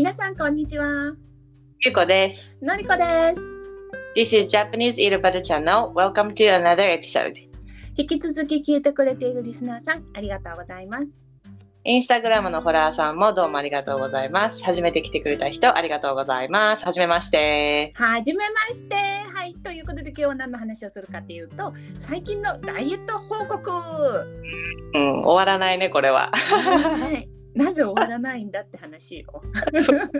皆さんこんにちは。ゆうこです。のりこです。This is Japanese Butter Channel. Welcome to another episode. 引き続き聞いてくれているリスナーさん、ありがとうございます。インスタグラムのフォロワーさんもどうもありがとうございます。初めて来てくれた人ありがとうございます。はじめまして。はじめまして。はい、ということで今日は何の話をするかっていうと、最近のダイエット報告。うん、終わらないね、これは。はい。なぜ終わらないんだって話よ。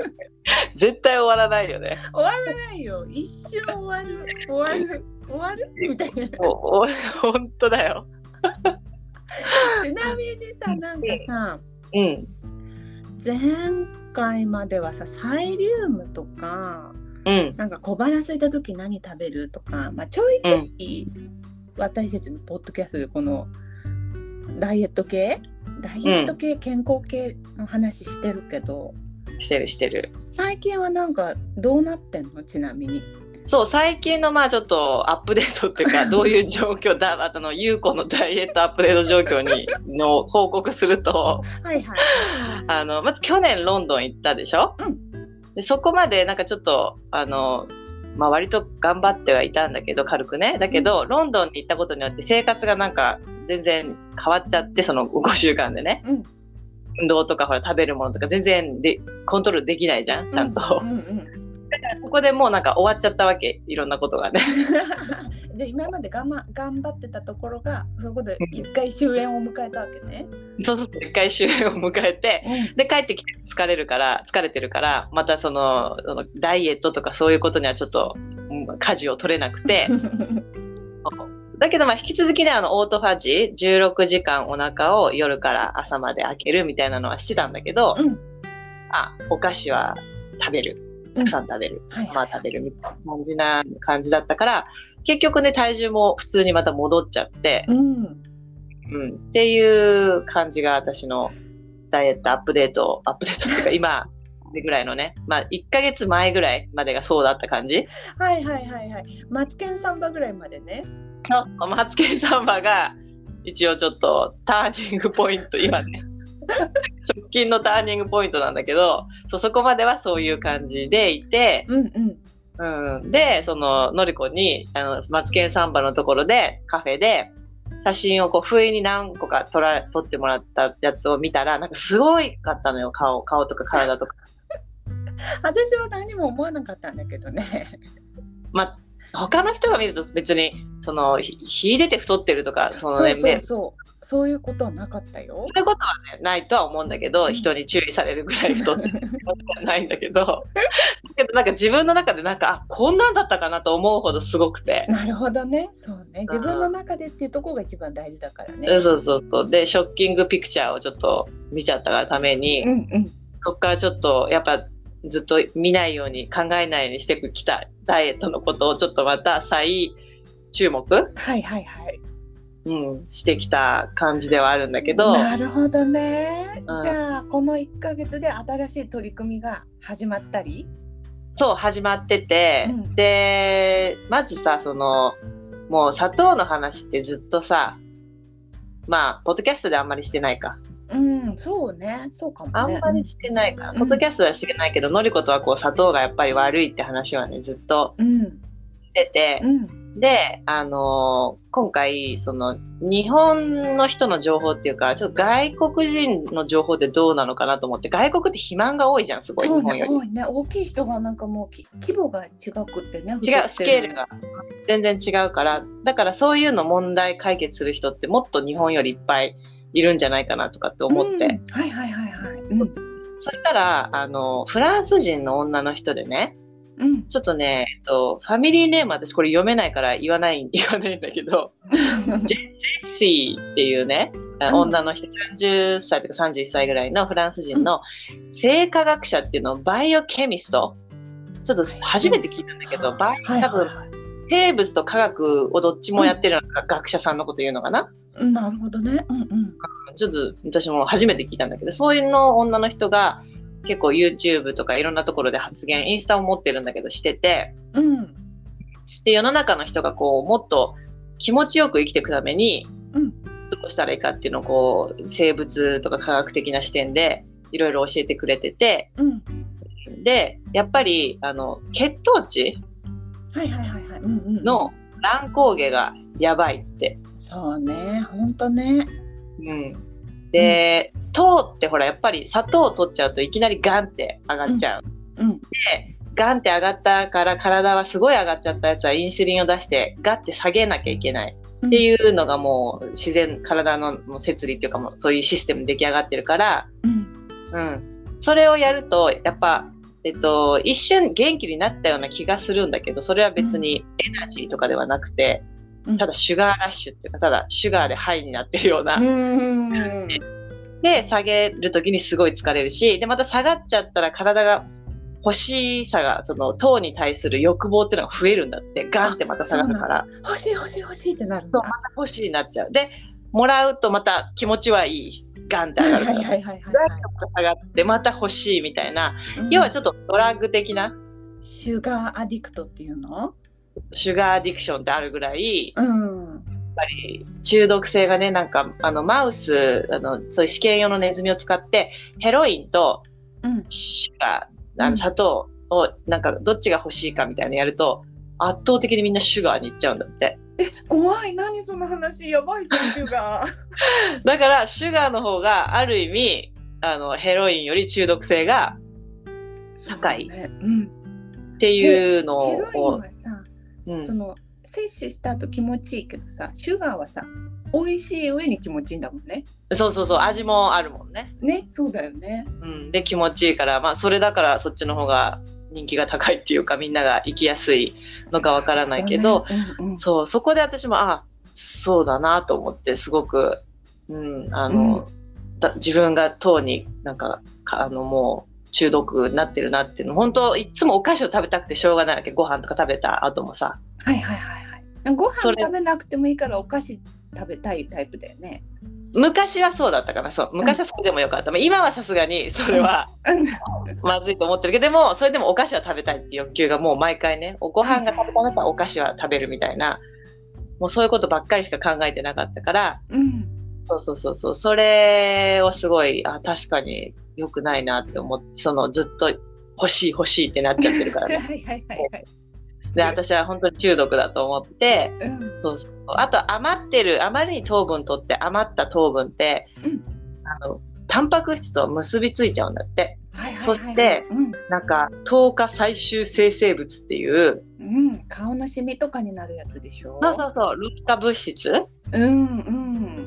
絶対終わらないよね。終わらないよ。一瞬終わる。終わる。終わる？みたいな。おお本当だよ。ちなみにさ、なんかさ、うん。前回まではさ、サイリウムとか、うん。なんか小腹空いた時何食べるとか、まあ、ちょいちょい私たちのポッドキャストでこのダイエット系ダイエット系、健康系の話してるけどしてるしてる。最近はなんかどうなってんの？ちなみに。そう、最近のまあちょっとアップデートっていうか、どういう状況だ、あとの、ゆうこのダイエットアップデート状況に、の報告すると、はいはい。あの、まず去年ロンドン行ったでしょ、うんでそこまでなんかちょっと、あの、まあ割と頑張ってはいたんだけど、軽くね。だけど、ロンドンに行ったことによって生活がなんか全然変わっちゃって、その5週間でね。うん運動とかほら食べるものとか全然でコントロールできないじゃん、ちゃんと。うんうんうんここでもうなんか終わっちゃったわけ、いろんなことがね。で今まで我慢頑張ってたところがそこで一回終焉を迎えたわけね。そうそう、一回終焉を迎えて、うんで、帰ってきて疲れるから、疲れてるから、またその、そのダイエットとかそういうことにはちょっと、うん舵を取れなくて、だけどまあ引き続きね、あの、オートファジー、16時間お腹を夜から朝まで開けるみたいなのはしてたんだけど、うんあ、お菓子は食べる。たくさん食べる。はいはいまあ食べるみたいな感じな感じだったから、結局ね、体重も普通にまた戻っちゃって、うんうん、っていう感じが私のダイエットアップデート、アップデートっていうか今ぐらいのね、まあ1ヶ月前ぐらいまでがそうだった感じ。はいはいはいはい。マツケンサンバぐらいまでね。のマツケンサンバが一応ちょっとターニングポイント、今ね。直近のターニングポイントなんだけど、そうそこまではそういう感じでいて、うんうん。うん、で、その、のりこに、あの、マツケンサンバのところで、カフェで、写真をこう、不意に何個か撮ら、撮ってもらったやつを見たら、なんかすごいかったのよ、顔、顔とか体とか。私は何も思わなかったんだけどね。まあ、他の人が見ると別に、その、ひ秀でて太ってるとか、そのね、そうそうめそう。そういうことはなかったよ。そういうことはね、ないとは思うんだけど、うん人に注意されるぐらい太ってることはないんだけど、だけどなんか自分の中でなんか、あ、こんなんだったかなと思うほどすごくて。なるほどね。そうね。自分の中でっていうところが一番大事だからね。そうそうそう。で、ショッキングピクチャーをちょっと見ちゃったがために、うんうん。そこからちょっと、やっぱ、ずっと見ないように、考えないようにしてきたダイエットのことをちょっとまた再注目、はいはいはい。うん、してきた感じではあるんだけど、なるほどね。うんじゃあこの1ヶ月で新しい取り組みが始まったり？そう、始まってて、うんで、まずさ、その、もう砂糖の話ってずっとさ、まあ、ポッドキャストであんまりしてないか。うん、そうね。そうかもね。あんまりしてないから、うんポッドキャストはしてないけど、のりことはこう砂糖がやっぱり悪いって話はね、ずっとうん。しててう、ん。で、あのー今回、その、日本の人の情報っていうか、ちょっと外国人の情報ってどうなのかなと思って、外国って肥満が多いじゃん、すごい、そうね。多いね。大きい人がなんかもうき規模が違くってね。違う、スケールが全然違うから、だからそういうの問題解決する人ってもっと日本よりいっぱいいるんじゃないかなとかって思って。うんはいはいはいはい。うん。そしたら、あの、フランス人の女の人でね、うん。ちょっとね、えっと、ファミリーネーム私これ読めないから言わない、言わないんだけど、ジェッシーっていうね、ん女の人、30歳とか31歳ぐらいのフランス人の生化学者っていうのをバイオケミスト。ちょっと初めて聞いたんだけど、バイはい多分。生物と科学をどっちもやってるのが学者さんのこと言うのかな、うんなるほどね。うんうん。ちょっと私も初めて聞いたんだけど、そういうの女の人が結構 YouTube とかいろんなところで発言、インスタを持ってるんだけどしてて、うん。で、世の中の人がこう、もっと気持ちよく生きていくために、うんどうしたらいいかっていうのをこう、生物とか科学的な視点でいろいろ教えてくれてて、うん。うん、でやっぱりあの血糖値はいはいはいはい。うんうん、の乱高下がやばいって。そうね、本当ね。うん、で、糖ってほらやっぱり砂糖を取っちゃうといきなりガンって上がっちゃう。うん。でガンって上がったから体はすごい上がっちゃったやつはインシュリンを出してガッて下げなきゃいけないっていうのがもう自然体の摂理っていうかもうそういうシステム出来上がってるから、うん。うん、それをやるとやっぱ、えっと、一瞬元気になったような気がするんだけどそれは別にエナジーとかではなくて、うんただシュガーラッシュっていうかただシュガーでハイになってるような。うん。で下げる時にすごい疲れるしでまた下がっちゃったら体が欲しさがその糖に対する欲望っていうのが増えるんだってガンってまた下がるから欲しい欲しい欲しいってなるんだ。そうまた欲しいになっちゃうでもらうとまた気持ちはいいガンって上がるから、ガンってまた下がってまた欲しいみたいな、はい。要はちょっとドラッグ的なシュガーアディクトっていうの？シュガーアディクションってあるぐらいやっうん。ぱり中毒性がねなんかあのマウスあのそういう試験用のネズミを使ってヘロインとうん。シュガーあうんの砂糖をなんかどっちが欲しいかみたいなのやると圧倒的にみんなシュガーにいっちゃうんだって怖い何その話やばいじゃんシュガー。だからシュガーの方がある意味あのヘロインより中毒性が高いね。うん。っていうのヘロインをはさ、うん。その摂取した後気持ちいいけどさ、シュガーはさ、美味しい上に気持ちいいんだもんね。そうそうそう味もあるもんね、ね、そうだよね。うん、で気持ちいいからまあそれだからそっちの方が人気が高いっていうかみんなが行きやすいのかわからないけど、うんうん、そうそこで私もあそうだなと思ってすごく、うんあのだ自分が糖になんかかあのもう中毒になってるなっていうの。本当いつもお菓子を食べたくてしょうがないわけ。ご飯とか食べた後もさ。はいはいはいはい。ご飯食べなくてもいいからお菓子食べたいタイプだよね。昔はそうだったかなそう。昔はそれでもよかった、まあ今はさすがにそれはまずいと思ってるけどでもそれでもお菓子は食べたいっていう欲求がもう毎回ねおご飯が食べたかったらお菓子は食べるみたいな。もうそういうことばっかりしか考えてなかったから。うん。そうそうそうそう。それをすごいあ確かに良くないなって思ってそのずっと欲しい欲しいってなっちゃってるから はいねはいはいはい。で私は本当に中毒だと思ってうん。そうそう。あと余ってるあまりに糖分取って余った糖分って、うん。あのタンパク質と結びついちゃうんだって。はいはいはいはい。そしてうん。なんか糖化最終生成物っていううん、顔のシミとかになるやつでしょ？そうそうそう。老化物質？うんうん。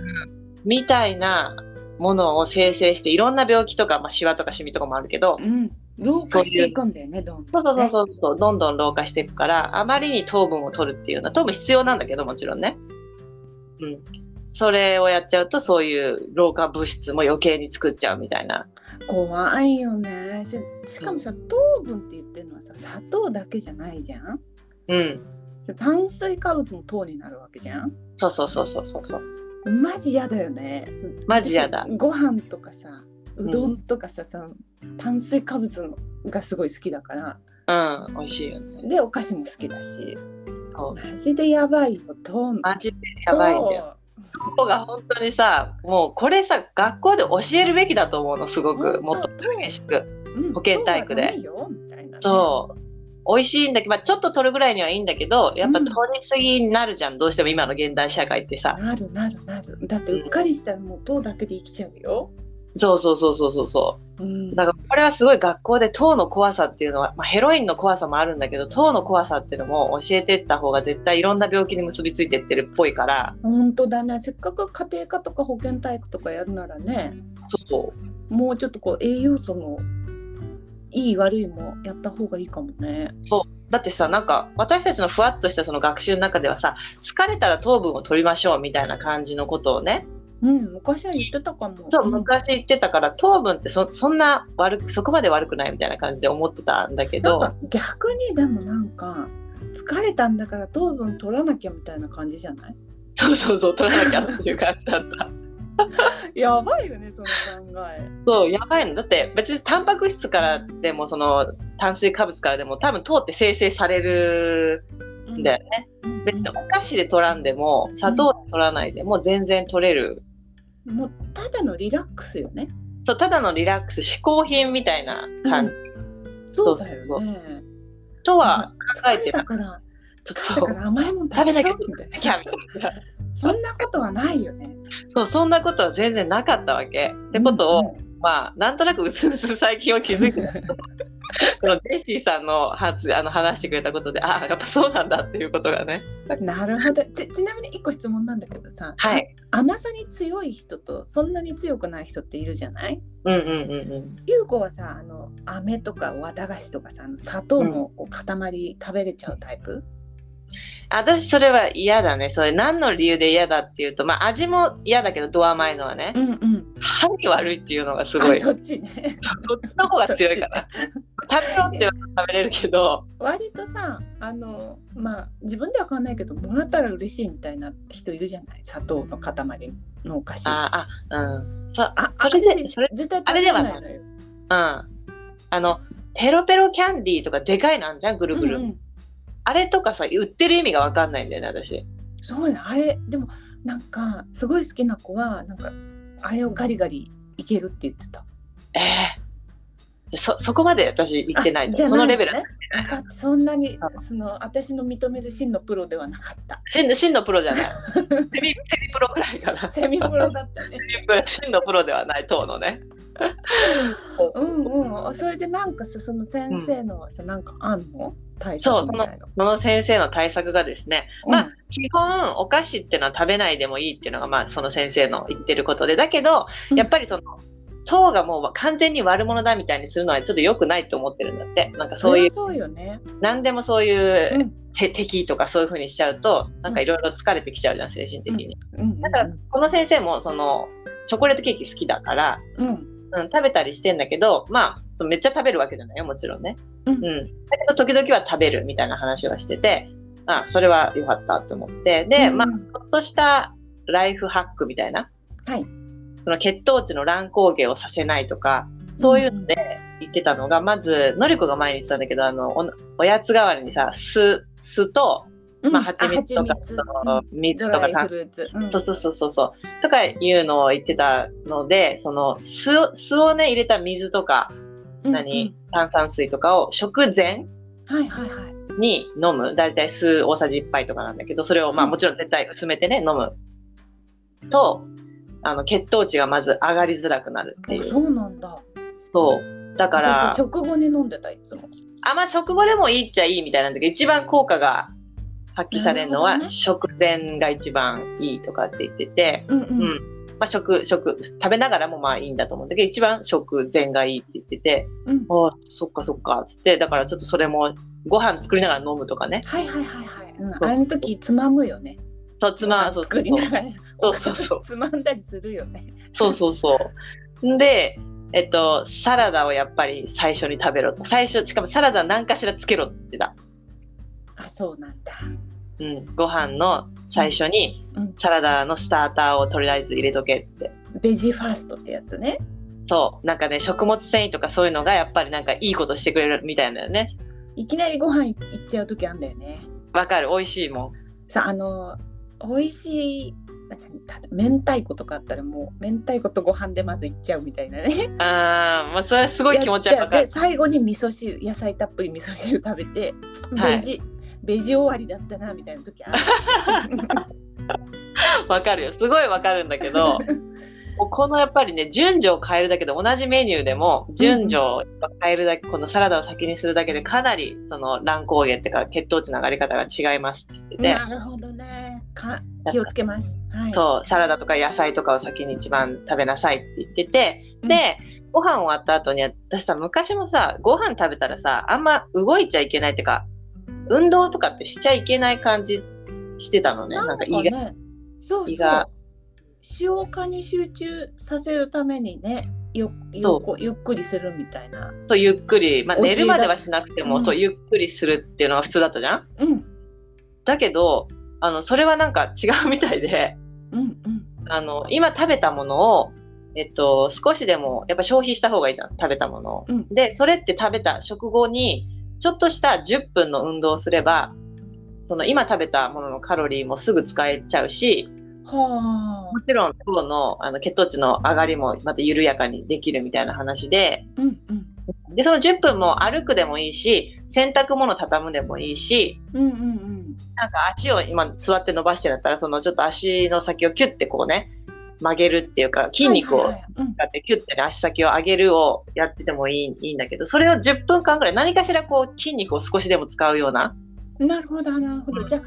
みたいなものを生成していろんな病気とか、まあ、シワとかシミとかもあるけどうん老化していくんだよねどんそうどん、そうね、そうそう、どんどん老化していくから、あまりに糖分を取るっていうのは、糖分必要なんだけど、もちろんね。うん。それをやっちゃうと、そういう老化物質も余計に作っちゃうみたいな。怖いよねししかもさ糖分って言ってるのはさ砂糖だけじゃないじゃんうん。炭水化物も糖になるわけじゃんそうそうそうそうそうそう。マジ嫌だよね。そマジ嫌だ。私ご飯とかさうどんとかさ、その炭水化物のがすごい好きだから。うん、美味しいよね。でお菓子も好きだし。マジでやばいよ糖マジでやばいんだよ。糖が本当にさ、もうこれさ、学校で教えるべきだと思うの、すごく。もっと激しく。うん保健体育で。そう。美味しいんだけど、まあ、ちょっと取るぐらいにはいいんだけど、やっぱうん。取りすぎになるじゃん、どうしても今の現代社会ってさ。なるなるなる。だってうっかりしたらもう糖だけで生きちゃうよ、そうそうそうそうそうそう。うん、だからこれはすごい学校で糖の怖さっていうのは、まあ、ヘロインの怖さもあるんだけど糖の怖さっていうのも教えてった方が絶対いろんな病気に結びついてってるっぽいから。本当だね。せっかく家庭科とか保健体育とかやるならねそう。もうちょっとこう栄養素のいい悪いもやった方がいいかもね。だってさなんか私たちのふわっとしたその学習の中ではさ疲れたら糖分を取りましょうみたいな感じのことをね。うん昔は言ってたかも。そううん。昔言ってたから糖分ってそそんな悪くそこまで悪くないみたいな感じで思ってたんだけど。なんか逆にでもなんか疲れたんだから糖分取らなきゃみたいな感じじゃない？そうそうそう取らなきゃっていう感じだった。やばいよねその考えそう、やばいの。だって別にタンパク質からでも、その炭水化物からでも多分糖って生成されるんだよね。うん別にお菓子で取らんでも、砂糖で取らないでも全然取れる。もうただのリラックスよねそう、ただのリラックス、嗜好品みたいな感じ。そうだよね。とは考えてなたから、疲れたから甘いもん食べなきゃみたいな。そんなことはないよね。そう、そんなことは全然なかったわけ。ってことを、まあ、なんとなくうすうす最近は気づいてた このジェシーさんの発あの話してくれたことで、あやっぱそうなんだっていうことがね。うんなるほどち。ちなみに一個質問なんだけどさ、はい。甘さに強い人とそんなに強くない人っているじゃない？うんうんうんうん。ゆう子はさあの飴とか綿菓子とかさあの砂糖の塊食べれちゃうタイプ、私それは嫌だね。それ何の理由で嫌だっていうと、まあ味も嫌だけど、ド甘いのはね。んうん歯に悪いっていうのがすごい。あそっちね そっちの方が強いかな。食べろって言わ食べれるけど、割とさあのまあ自分では買わないけどもらったら嬉しいみたいな人いるじゃない？砂糖の塊のお菓子ああ、うん。そあそれで、それ、絶対あれではないのようん。あの、ペロペロキャンディーとかでかいのあんじゃん、ぐるぐる。うんうんあれとかさ、売ってる意味がわかんないんだよね、私。そうねあれでもなんかすごい好きな子はなんかあれをガリガリいけるって言ってたええそ、そこまで私言ってないと。あじゃあそのレベル。そんなにその私の認める真のプロではなかった真の真のプロじゃない。セミ、セミプロくらいかな。セセミプロだったねミプロ、真のプロではない、党のね。うんうんそれでなんかさその先生のはさ、なんかあんの？対そう策みたいな。その先生の対策がですね、まあ、基本お菓子っていうのは食べないでもいいっていうのが、まあ、その先生の言ってることで、だけど、うん。やっぱりその、糖がもう完全に悪者だみたいにするのはちょっと良くないと思ってるんだって。なんかそういう、そうよね。何でもそういう、うん。て敵とかそういう風にしちゃうと、なんかいろいろ疲れてきちゃうじゃん、精神的に。うん。だから、この先生も、その、チョコレートケーキ好きだから、うん。うん、食べたりしてんだけど、まあ、そのめっちゃ食べるわけじゃないよ、もちろんね。うん。だけど、時々は食べるみたいな話はしてて、あ、それは良かったと思って。で、うんまあ、ちょっとしたライフハックみたいな。はい。その血糖値の乱高下をさせないとか、そういうので言ってたのが、まず、のりこが前に言ってたんだけど、あの、おおやつ代わりにさ、酢、酢と、まあ、蜂蜜とか、蜂蜜。その水ドとかうん。そうそうそうそうそう。とかいうのを言ってたので、その酢を酢をね入れた水とか、何、炭酸水とかを食前うんはいはいはいに飲む。だいたい酢大さじ1杯とかなんだけど、それをまあうんもちろん絶対薄めてね、飲む。と、あの血糖値がまず上がりづらくなるっていう。あそうなんだそう。だから私、食後に飲んでたいつもあまあ食後でもいいっちゃいいみたいなんだけど、一番効果が発揮されるのは食前が一番いいとかって言ってて、うんううんん。まあ、食、食、食べながらもまあいいんだと思うんだけど、一番食前がいいって言ってて、うん。ああ、そっかそっか、つって、だからちょっとそれも、ご飯作りながら飲むとかね。はいはいはいはい、うん、あの時つまむよね。そう、つま、そう作りながら。そうそうそう。つまんだりするよね。そうそうそう。んで、えっと、サラダをやっぱり最初に食べろと。最初、しかもサラダ何かしらつけろって言ってた。あそうなんだうん。ご飯の最初にうんサラダのスターターをとりあえず入れとけって。ベジファーストってやつねそう。なんかね、食物繊維とかそういうのがやっぱりなんかいいことしてくれるみたいだよね。いきなりご飯いっちゃう時あんだよねわかる。美味しいもん。さあの美味しいた明太子とかあったらもう明太子とご飯でまずいっちゃうみたいなねあー、まあそれはすごい気持ちはわかるで。最後に味噌汁野菜たっぷり味噌汁食べて、はいベジベジ終わりだったなみたいな時ある。わかるよ。すごいわかるんだけど、もうこのやっぱりね、順序を変えるだけで、同じメニューでも、順序を変えるだけ、このサラダを先にするだけで、かなりその乱高下っていうか、血糖値の上がり方が違いますって言ってて、なるほどね。か気をつけます。はい。そう、サラダとか野菜とかを先に一番食べなさいって言ってて、うん。で、ご飯終わった後に、私さ、昔もさ、ご飯食べたらさ、あんま動いちゃいけないっていうか、運動とかってしちゃいけない感じしてたのね。なんか胃が、ね。そうそう。胃が。消化に集中させるためにねよゆっくりするみたいな。そうゆっくり、まあ、寝るまではしなくても、うん。そうゆっくりするっていうのが普通だったじゃん。うん。だけどあのそれはなんか違うみたいで。うんうん。あの今食べたものを、えっと、少しでもやっぱ消費した方がいいじゃん。食べたものを。うん。でそれって食べた食後にちょっとした10分の運動をすればその今食べたもののカロリーもすぐ使えちゃうしはあ。もちろん糖のあの血糖値の上がりもまた緩やかにできるみたいな話でうんうん。でその10分も歩くでもいいし洗濯物畳むでもいいしうんうんうん。なんか足を今座って伸ばしてだったらそのちょっと足の先をキュッてこうね曲げるっていうか筋肉を使ってキュッて、ね、足先を上げるをやっててもいいいいんだけどそれを10分間ぐらい何かしらこう筋肉を少しでも使うような。なるほどなるほど。じゃあ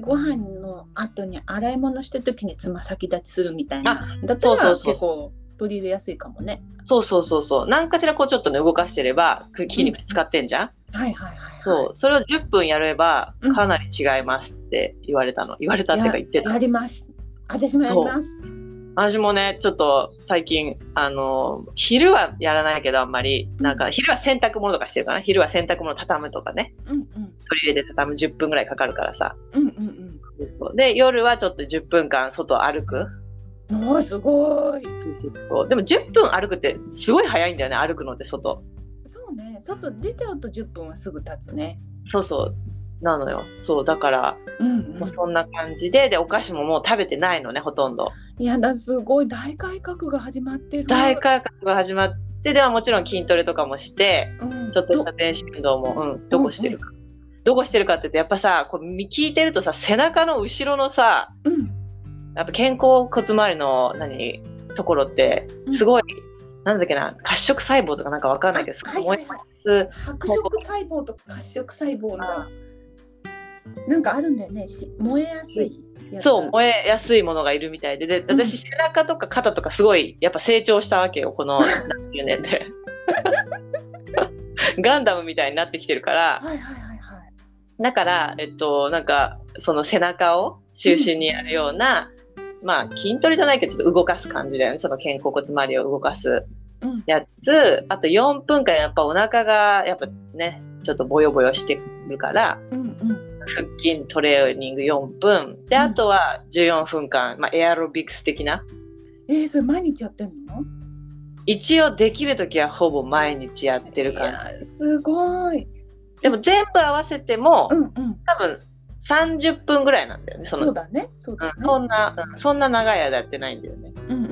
ご飯の後に洗い物してる時につま先立ちするみたいな。だったらそうそうそう結構取り入れやすいかもね。そうそうそうそう。何かしらこうちょっとね動かしてれば筋肉使ってんじゃん、はいはいはいはい。そう。それを10分やればうん。かなり違いますって言われたの。言われたってか言ってた。ややります。私もやります私もねちょっと最近あの昼はやらないけどあんまりなんか昼は洗濯物とかしてるかな？昼は洗濯物畳むとかね。うんうん。取り入れて畳む10分ぐらいかかるからさ。うんうんで夜はちょっと10分間外を歩く。うんおーすごい。そう。でも10分歩くってすごい早いんだよね歩くのって外。そうね。外出ちゃうと10分はすぐ経つね。そうそうなのよ。そうだからうん、うん。もう、そんな感じででお菓子ももう食べてないのねほとんど。いやだすごい大改革が始まってる。大改革が始まってではもちろん筋トレとかもしてうん。ちょっとした全身運動も、うん、どこしてるか。どこしてるかって言って、やっぱさ、こう聞いてるとさ、背中の後ろのさ、うん。やっぱ肩甲骨周りの、何、ところって、すごい、なんだっけな、褐色細胞とかなんかわかんないけど、すごはいはい。いはい白色細胞と褐色細胞のなんかあるんだよね。し燃えやすいそう、燃えやすいものがいるみたいで、で、うん。私、背中とか肩とかすごい、やっぱ成長したわけよ、この何十年で。ガンダムみたいになってきてるから、はいはいはいはい。だから、えっと、なんか、その背中を中心にやるような、まあ、筋トレじゃないけど、ちょっと動かす感じだよね。その肩甲骨周りを動かすうん。やつ。あと4分間、やっぱお腹が、やっぱね、ちょっとボヨボヨしてるから、うんうん腹筋トレーニング4分。で、うんあとは14分間、まあ、エアロビクス的な。えー、それ毎日やってんの？一応できるときはほぼ毎日やってるいから。やすごいでも全部合わせても、うんうん多分30分ぐらいなんだよね。そのそうだねそうだねうん、そんな、うんそんな長い間やってないんだよね。うん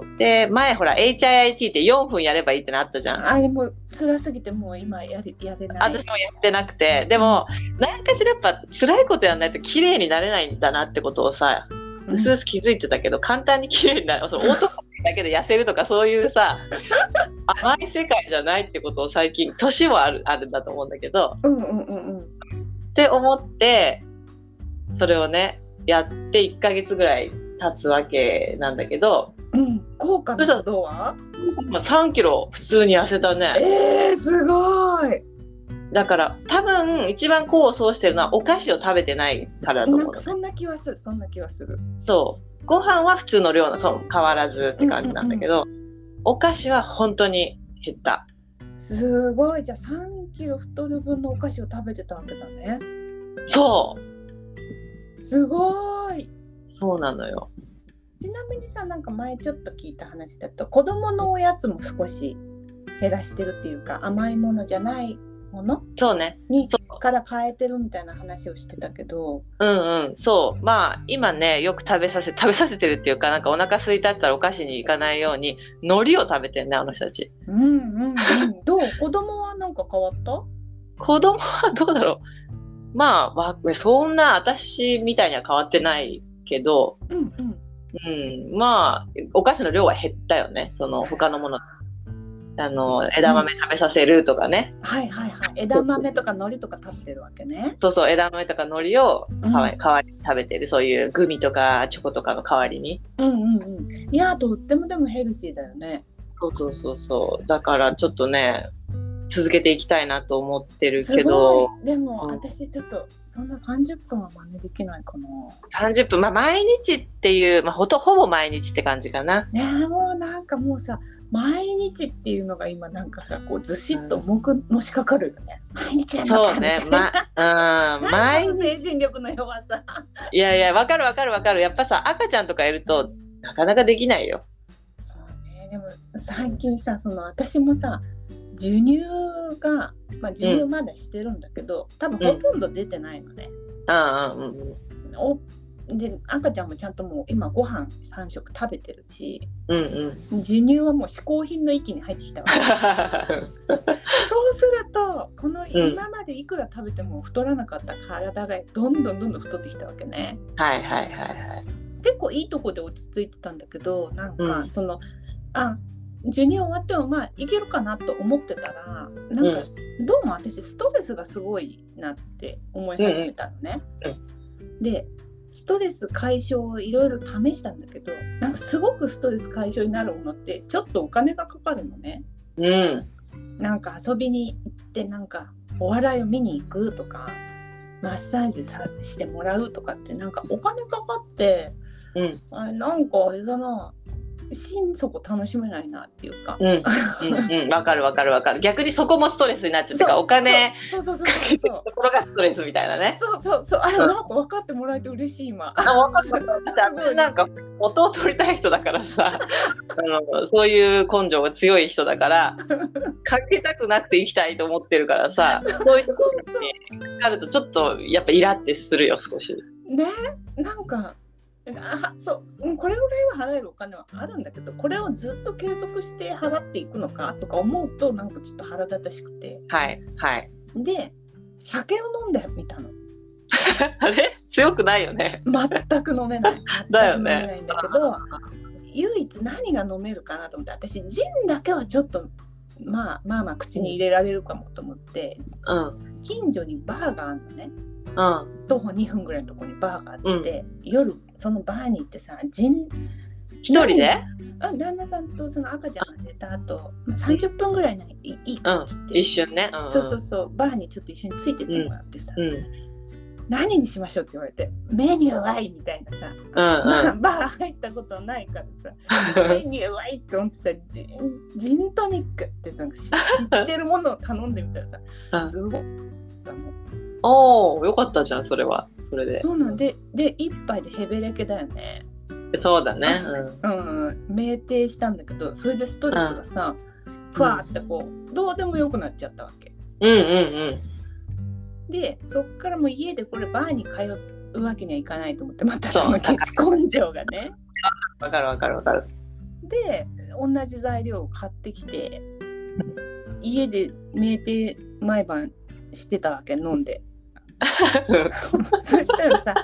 そうで、前ほら、HIIT って4分やればいいってなったじゃん。あれもう辛すぎてもう今やれやれない。私もやってなくて、でも、何かしらやっぱ辛いことやらないと綺麗になれないんだなってことをさ、うん。うすうす気づいてたけど、簡単に綺麗になる、そのオートマだけで痩せるとかそういうさ、甘い世界じゃないってことを最近、年もあるあるんだと思うんだけど、うんうんうんうん。って思って、それをね、やって1ヶ月ぐらい経つわけなんだけど、うん。効果のほどは？まあ、3キロ普通に痩せたね。えー、すごい。だから多分一番功を奏してるのはお菓子を食べてないからだとな思うそんな気はするそんな気はする。そう。ご飯は普通の量のそう変わらずって感じなんだけど、お菓子は本当に減った。すごい。じゃあ3キロ太る分のお菓子を食べてたわけだね。そう。すごい。そうなのよちなみにさなんか前ちょっと聞いた話だと子供のおやつも少し減らしてるっていうか甘いものじゃないものそうね。にから変えてるみたいな話をしてたけど。うんうん。そう。まあ今ねよく食べさせ食べさせてるっていうかなんかお腹空いたったらお菓子に行かないように海苔を食べてんねあの人たち。うんうんうん。どう？子供はなんか変わった？子供はどうだろう。まあわそんな私みたいには変わってないけどうんうんうん、まあ、お菓子の量は減ったよね。その他のもの、あの、枝豆食べさせるとかね。はいはいはい枝豆とか海苔とか食べてるわけねそうそう、枝豆とか海苔をうん代わりに食べてる。そういうグミとかチョコとかの代わりに。うんうんうんいやとってもでもヘルシーだよねそうそうそうそう。だからちょっとね、続けていきたいなと思ってるすけど、でもうん私ちょっとそんな30分は真似できないかな。30分、まあ毎日っていう、まあほとほぼ毎日って感じかな。ねえもうなんかもうさ毎日っていうのが今なんかさこうずしっと重くのしかかるよね。毎日やそうね。ま、うん、毎 何この精神力の弱さ。いやいや、わかるわかるわかる。やっぱさ、赤ちゃんとかいると、なかなかできないよ。そうね。でも最近さその私もさ授乳が、まあ、授乳まだしてるんだけど、多分ほとんど出てないのね、うんうんうんうん。おっで赤ちゃんもちゃんともう今ご飯3食食べてるしうんうん。授乳はもう嗜好品の域に入ってきたわけ そうするとこの今までいくら食べても太らなかった体がどんどんどんどん太ってきたわけね。はいはいはいはい。結構いいとこで落ち着いてたんだけどなんかうんその、あ授乳終わってもまあいけるかなと思ってたらなんかどうも私ストレスがすごいなって思い始めたのね。うんでストレス解消をいろいろ試したんだけどなんかすごくストレス解消になるものってちょっとお金がかかるのね。うん。なんか遊びに行ってなんかお笑いを見に行くとかマッサージさしてもらうとかってなんかお金かかってうん。あれなんかあれだな心底楽しめないなっていうか。うん。うん。うん。わかるわかるわかる。逆にそこもストレスになっちゃってから、お金そうそうそうかけてるそうところがストレスみたいなね。そうそうそうあれなんか分かってもらえて嬉しい今。あ、わかて 私なんか元を取りたい人だからさ、あのそういう根性が強い人だから、かけたくなくて生きたいと思ってるからさ、そういうところにかかるとちょっとやっぱイラってするよ少し。ね？なんかあそううんこれぐらいは払えるお金はあるんだけどこれをずっと継続して払っていくのかとか思うとなんかちょっと腹立たしくて。はいはい。で酒を飲んでみたの。あれ？強くないよね。全く飲めない。だ よ全く飲めねないんだけど唯一何が飲めるかなと思って私ジンだけはちょっとまあまあまあ口に入れられるかもと思ってうん。近所にバーがあるのね。うん徒歩2分ぐらいのところにバーがあって、夜そのバーに行ってさジン一人で？あ旦那さんとその赤ちゃんが寝た後、まあ、30分ぐらいないいいいかっつって、一瞬ね。うん、そうそうそう。バーにちょっと一緒についてってもらってさ、うん。何にしましょうって言われてメニューはいみたいなさ、うん。まあうん。バー入ったことないからさメニューはいって思ってさジンジントニックってなんか知知ってるものを頼んでみたらさうん。すごかったのおおよかったじゃんそれは。それで。そうなんでで一杯でヘベレケだよね。そうだね。うん。うん酩酊したんだけどそれでストレスがさ、ふわーってこうどうでもよくなっちゃったわけ。うんうんうん。でそっからもう家でこれバーに通うわけにはいかないと思ってまたそのケチ根性がね。わかるわかるわかる。で同じ材料を買ってきて家で酩酊毎晩してたわけ飲んで そしたらさ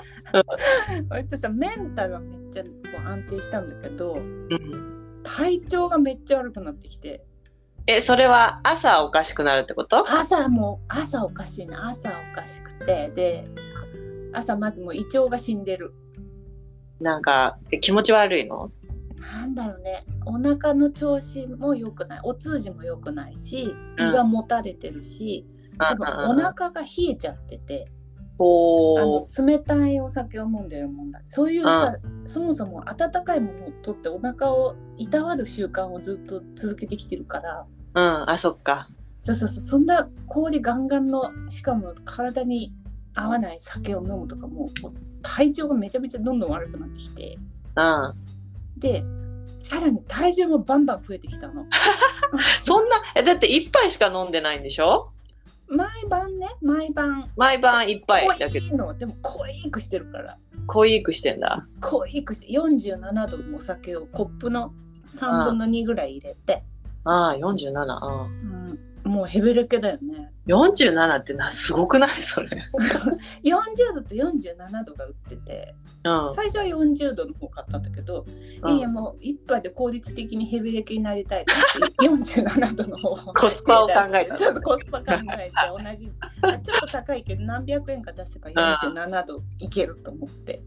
割とさメンタルはめっちゃこう安定したんだけどうん。体調がめっちゃ悪くなってきて。えそれは朝おかしくなるってこと？朝も朝おかしいな朝おかしくて。で朝まずもう胃腸が死んでる。なんかえ気持ち悪いの？なんだろうね。お腹の調子も良くない。お通じも良くないしうん。胃がもたれてるし、多分お腹が冷えちゃってて、おあおの冷たいお酒を飲んでるもんだ。そういうさ、そもそも温かいものを取ってお腹をいたわる習慣をずっと続けてきてるから。うんあそっか。そうそうそう。そんな氷ガンガンのしかも体に合わない酒を飲むとかももう体調がめちゃめちゃどんどん悪くなってきて。うん。でさらに体重もバンバン増えてきたの。そんなえだって一杯しか飲んでないんでしょ？毎晩ね毎晩。毎晩一杯濃だけどいの。でも濃いくしてるから。濃いくしてんだ。濃いくして47度のお酒をコップの3分の2ぐらい入れて、ああ四十七。うん。うん、もうヘベレケだよね。四十七ってなすごくない？それ？40度と47度が売っててうん。最初は40度の方買ったんだけど、うん。いやもう一杯で効率的にヘベレケになりたいと思って47度の方をコスパを考えたそうそうコスパ考えて同じあちょっと高いけど何百円か出せば47度いけると思って。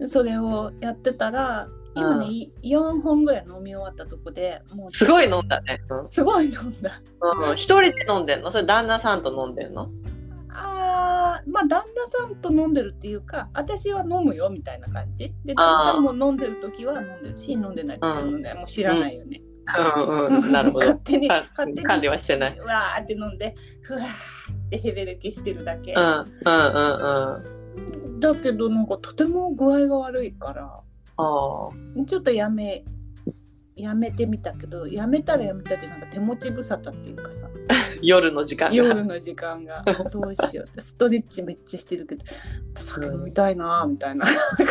うん。それをやってたら今ね、い4本ぐらい飲み終わったとこでもうすごい飲んだね。うん。すごい飲んだ。うん、一人で飲んでんの？それ旦那さんと飲んでんの？まあ旦那さんと飲んでるっていうか私は飲むよみたいな感じ。で旦那さんも飲んでる時は飲んでるし飲んでない時は飲んでない、もう知らないよね、うんうん。なるほど。勝手にか勝手に。管理はしてないわーって飲んでふわーってヘベレケしてるだけ、うんうんうんうん。だけどなんかとても具合が悪いからああちょっとやめやめてみたけどやめたらやめたってなんか手持ち無沙汰っていうかさ。夜の時間が。夜の時間が。どうしよう。ってストレッチめっちゃしてるけど酒飲みたいなみたいな。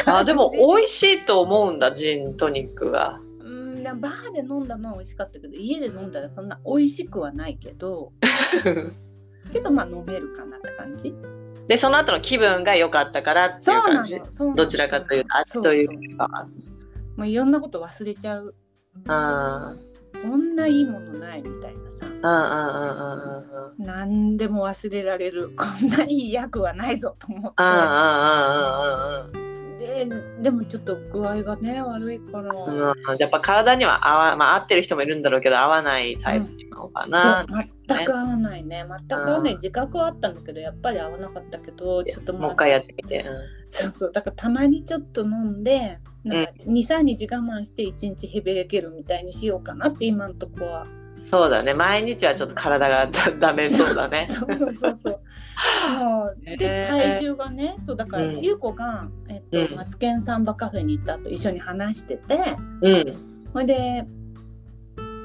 あでも美味しいと思うんだジントニックが。うんバーで飲んだのは美味しかったけど家で飲んだらそんな美味しくはないけど けどまあ飲めるかなって感じ。でその後の気分が良かったからっていそう感じ。のそうなのどちらかというとそう味といそううかもういろんなこと忘れちゃうあこんないいものないみたいなさ。何でも忘れられるこんないい役はないぞと思って。ででもちょっと具合がね悪いから、うん、やっぱ体には合わ、まあ、合ってる人もいるんだろうけど合わないタイプなのかな。そう全く合わないね。全く合わない。自覚はあったんだけどやっぱり合わなかったけどちょっともう一回やってみて。うん。そうそう。だからたまにちょっと飲んで23日我慢して1日へべれけるみたいにしようかなって今んとこは。そうだね。毎日はちょっと体がだダメそうだね。そうそうそうそう。そう。で体重がねそうだから、うん。ゆう子が、えっとうん。マツケンサンバカフェに行った後一緒に話してて。うん。ほいで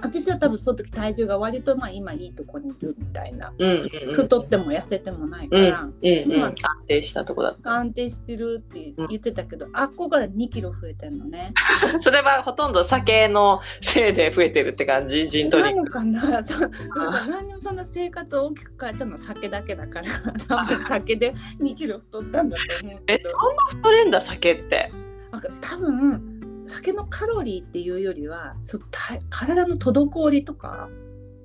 私は多分その時体重が割とまあ今いいとこにいるみたいな。うんうんうん。太っても痩せてもないかうんら、うんうん。今安定したとこだっ安定してるって言ってたけど、あっこから2キロ増えてんのね。た。それはほとんど酒のせいで増えてるって感じ？ジントニック。なのかな？そそうか。何にもそんな生活を大きく変えたのは酒だけだから。多分酒で2キロ太ったんだと思うえそんな太れんだ酒って。あ多分酒のカロリーっていうよりはそうた体の滞りとか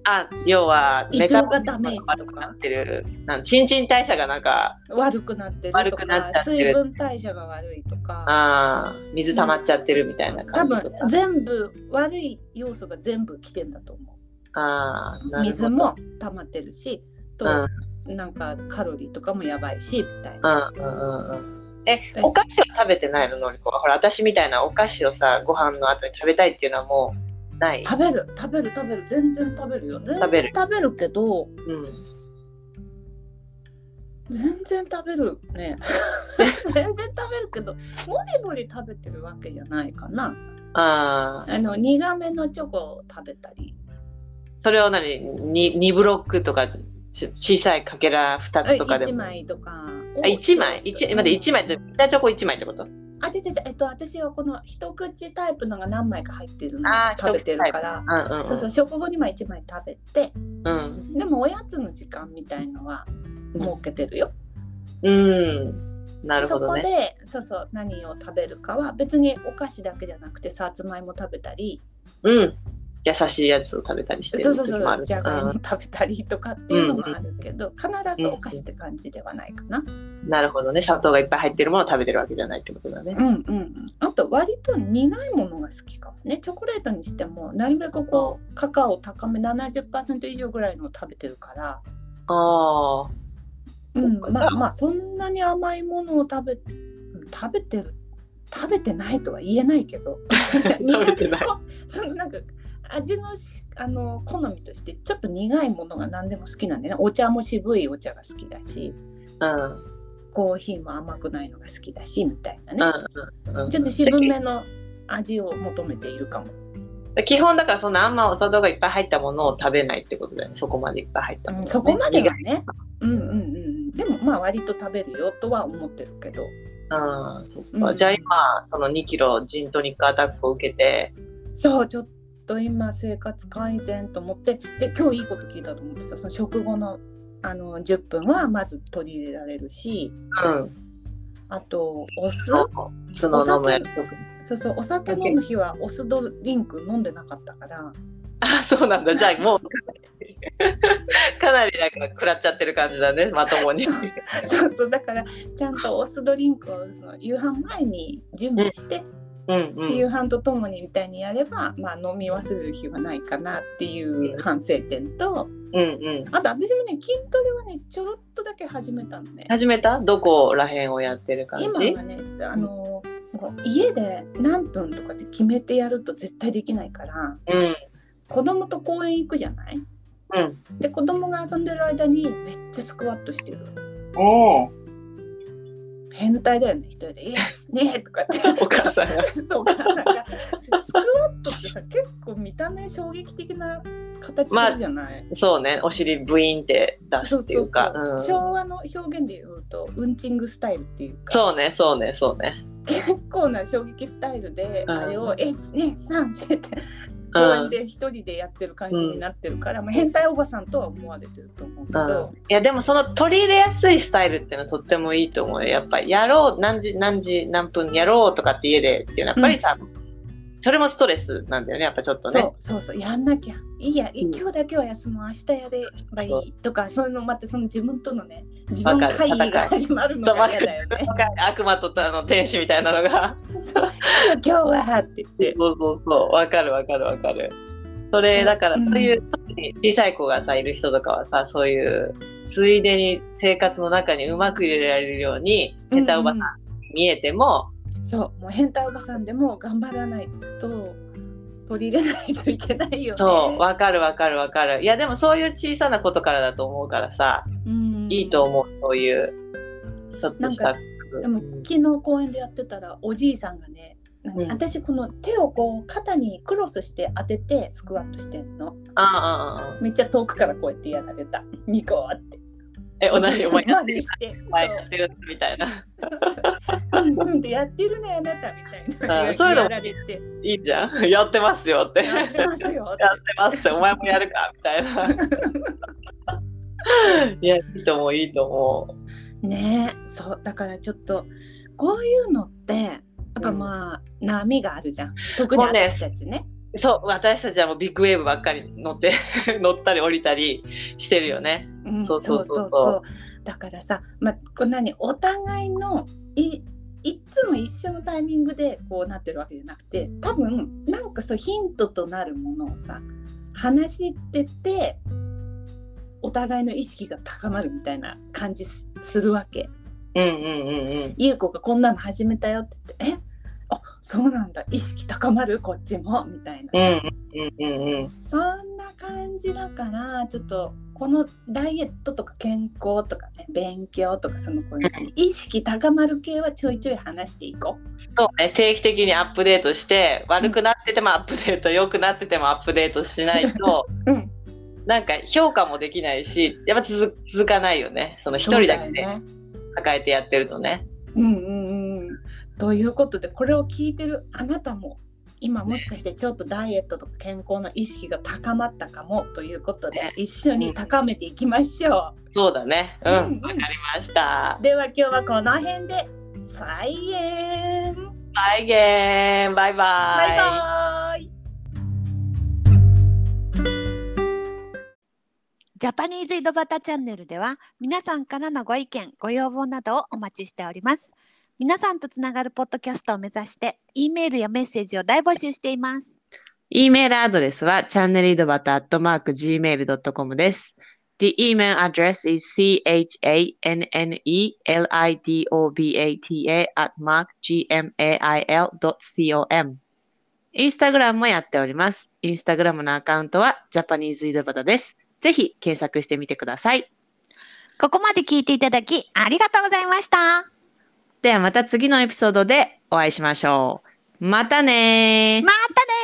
あ要は胃腸がダメージとか悪くなってるなん新陳代謝がなんか悪くなってるとか水分代謝が悪いとかあー水溜まっちゃってるみたいな多感じとか。分全部悪い要素が全部来てんだと思う。あーなるほど水も溜まってるしと、うんなんかカロリーとかもやばいしみたいな。うんうんうんうんえ、お菓子は食べてないののりこは？ほら、私みたいなお菓子をさ、ご飯の後に食べたいっていうのはもうない。食べる食べる食べる。全然食べるよ。全然食べる。食べるけどうん。全然食べるね。全然食べるけどもりもり食べてるわけじゃないかな。ああ、あの苦めのチョコを食べたり。それを何？に 2, ブロックとかち小さいかけら2つとかで1も。枚とかあ1枚？一待って1枚って板チョコ1枚ってこと？あ違う違う。えっと私はこの一口タイプのが何枚か入ってるの食べてるから。うんうんうん。そうそう食後にまあ1枚食べて。うん。でもおやつの時間みたいのは設けてるよ、うん。なるほどね。そこでそうそう何を食べるかは別にお菓子だけじゃなくてさつまいも食べたり。うん。優しいやつを食べたりしてるそうそうそ。うじゃがいもう食べたりとかっていうのもあるけど、必ずお菓子って感じではないかな。んなるほどね。砂糖がいっぱい入ってるものを食べてるわけじゃないってことだねう。んうんうん。あと割と苦いものが好きかもね。チョコレートにしてもなるべくこうカカオ高め70%以上ぐらいのを食べてるから、ああ。うんまあまあそんなに甘いものを食べ食べてる食べてないとは言えないけど 食べてない こそのなんか味のしあの好みとしてちょっと苦いものが何でも好きなんでね。お茶も渋いお茶が好きだしうん。コーヒーも甘くないのが好きだしみたいなね、うんうんうん。ちょっと渋めの味を求めているかも。基本だからそんなあんまお砂糖がいっぱい入ったものを食べないってことだよね。そこまでいっぱい入ったもの、ね。うんそこまではね。うんうんうん。でもまあ割と食べるよとは思ってるけど。ああそっか、うんじゃあ今その2キロジントニックアタックを受けてそうちょっと今生活改善と思ってで今日いいこと聞いたと思ってさその食後のあの10分はまず取り入れられるしうん。あとお酢？その飲むやつそうそうお酒飲む日はお酢ドリンク飲んでなかったから。あそうなんだ。じゃあもう かなりなんか食らっちゃってる感じだねまともに。そうそうだからちゃんとお酢ドリンクをその夕飯前に準備して、うんうん夕飯とともにみたいにやれば、まあ、飲み忘れる日はないかなっていう反省点と、うんうん。あと私もね筋トレはねちょろっとだけ始めたのね。始めた？どこらへんをやってる感じ？今はねあのこう家で何分とかって決めてやると絶対できないからうん。子供と公園行くじゃない？うん。で子供が遊んでる間にめっちゃスクワットしてるおお変態だよね。一人で「イエスね」とかって。お母さんが。そうお母さんが。スクワットってさ結構撃的な形するじゃない、そうね、お尻ブイーンって出すっていうか。昭和の表現で言うとうんちんぐスタイルっていうか。そうね、そうね、そうね。結構な衝撃スタイルで、うん。あれを123って公園で一人でやってる感じになってるから、まあ、変態おばさんとは思われてると思うけうん。ど、いやでもその取り入れやすいスタイルっていうのはとってもいいと思うよ。やっぱりやろう何時何時何分やろうとかって家でっていうのはやっぱりさ、それもストレスなんだよねやっぱちょっとね。そうそうそう。やんなきゃ。いいや、いうん。今日だけは休もう。明日やればいいとかそういうのまたその自分とのね自分会議が始まるのが嫌だよね。悪魔とあの天使みたいなのが。今日はって言って。そうそうそうわかるわかるわかる。それだからうん。そういう、特に小さい子がさいる人とかはさそういうついでに生活の中にうまく入れられるように変態おばさんに見えても、そうもう変態おばさんでも頑張らないと取り入れないといけないよね。そうわかるわかるわかる。いやでもそういう小さなことからだと思うからさ、うん。いいと思うそういうちょっとした。なんでも昨日公園でやってたらおじいさんがねうん。私この手をこう肩にクロスして当ててスクワットしてんの。ああ。めっちゃ遠くからこうやってやられた。ニコーってえ同じお前やまって るでして。前やってるみたいな。そううんうんってやってるねあなたみたいな。あそういうのいいじゃん。やってますよって。やってますよって。やってます。ってお前もやるかみたいな。いやいいと思ういいと思ねえそうだからちょっとこういうのってやっぱまあ、波があるじゃん。特に私たちね。うそう私たちはもうビッグウェーブばっかり乗って 乗ったり降りたりしてるよね。うんそうそうそうそう。だからさ、まあ、これ何？お互いのいいっつも一緒のタイミングでこうなってるわけじゃなくて多分なんかそうヒントとなるものをさ話しててお互いの意識が高まるみたいな感じすするわけ。うんうんうんうん。優子がこんなの始めたよって言って「え？あそうなんだ。意識高まる？こっちも」みたいな、うんうんうんうんそんな感じだからちょっとこのダイエットとか健康とかね勉強とかそのこういう意識高まる系はちょいちょい話していこそうね。定期的にアップデートして悪くなっててもアップデート良くなっててもアップデートしないとう。うん、なんか評価もできないしやっぱ続続かないよね。その一人だけで。抱えてやってるとね。うんうんうん。ということでこれを聞いてるあなたも今もしかしてちょっとダイエットとか健康の意識が高まったかもということでね。一緒に高めていきましょそうだね。うん。わ、うんうん。かりました。う。では今日はこの辺で再演。バイゲーンバイバイ。バイバイジャパニーズ井戸端チャンネルでは皆さんからのご意見、ご要望などをお待ちしております。皆さんとつながるポッドキャストを目指して、E メールやメッセージを大募集しています。E メールアドレスは channelidobata.gmail.com です。The email address is chanelidobata at mark gmail.com インスタグラムもやっております。インスタグラムのアカウントはジャパニーズ井戸端です。ぜひ検索してみてください。ここまで聞いていただきありがとうございました。ではまた次のエピソードでお会いしましょう。またねー。またね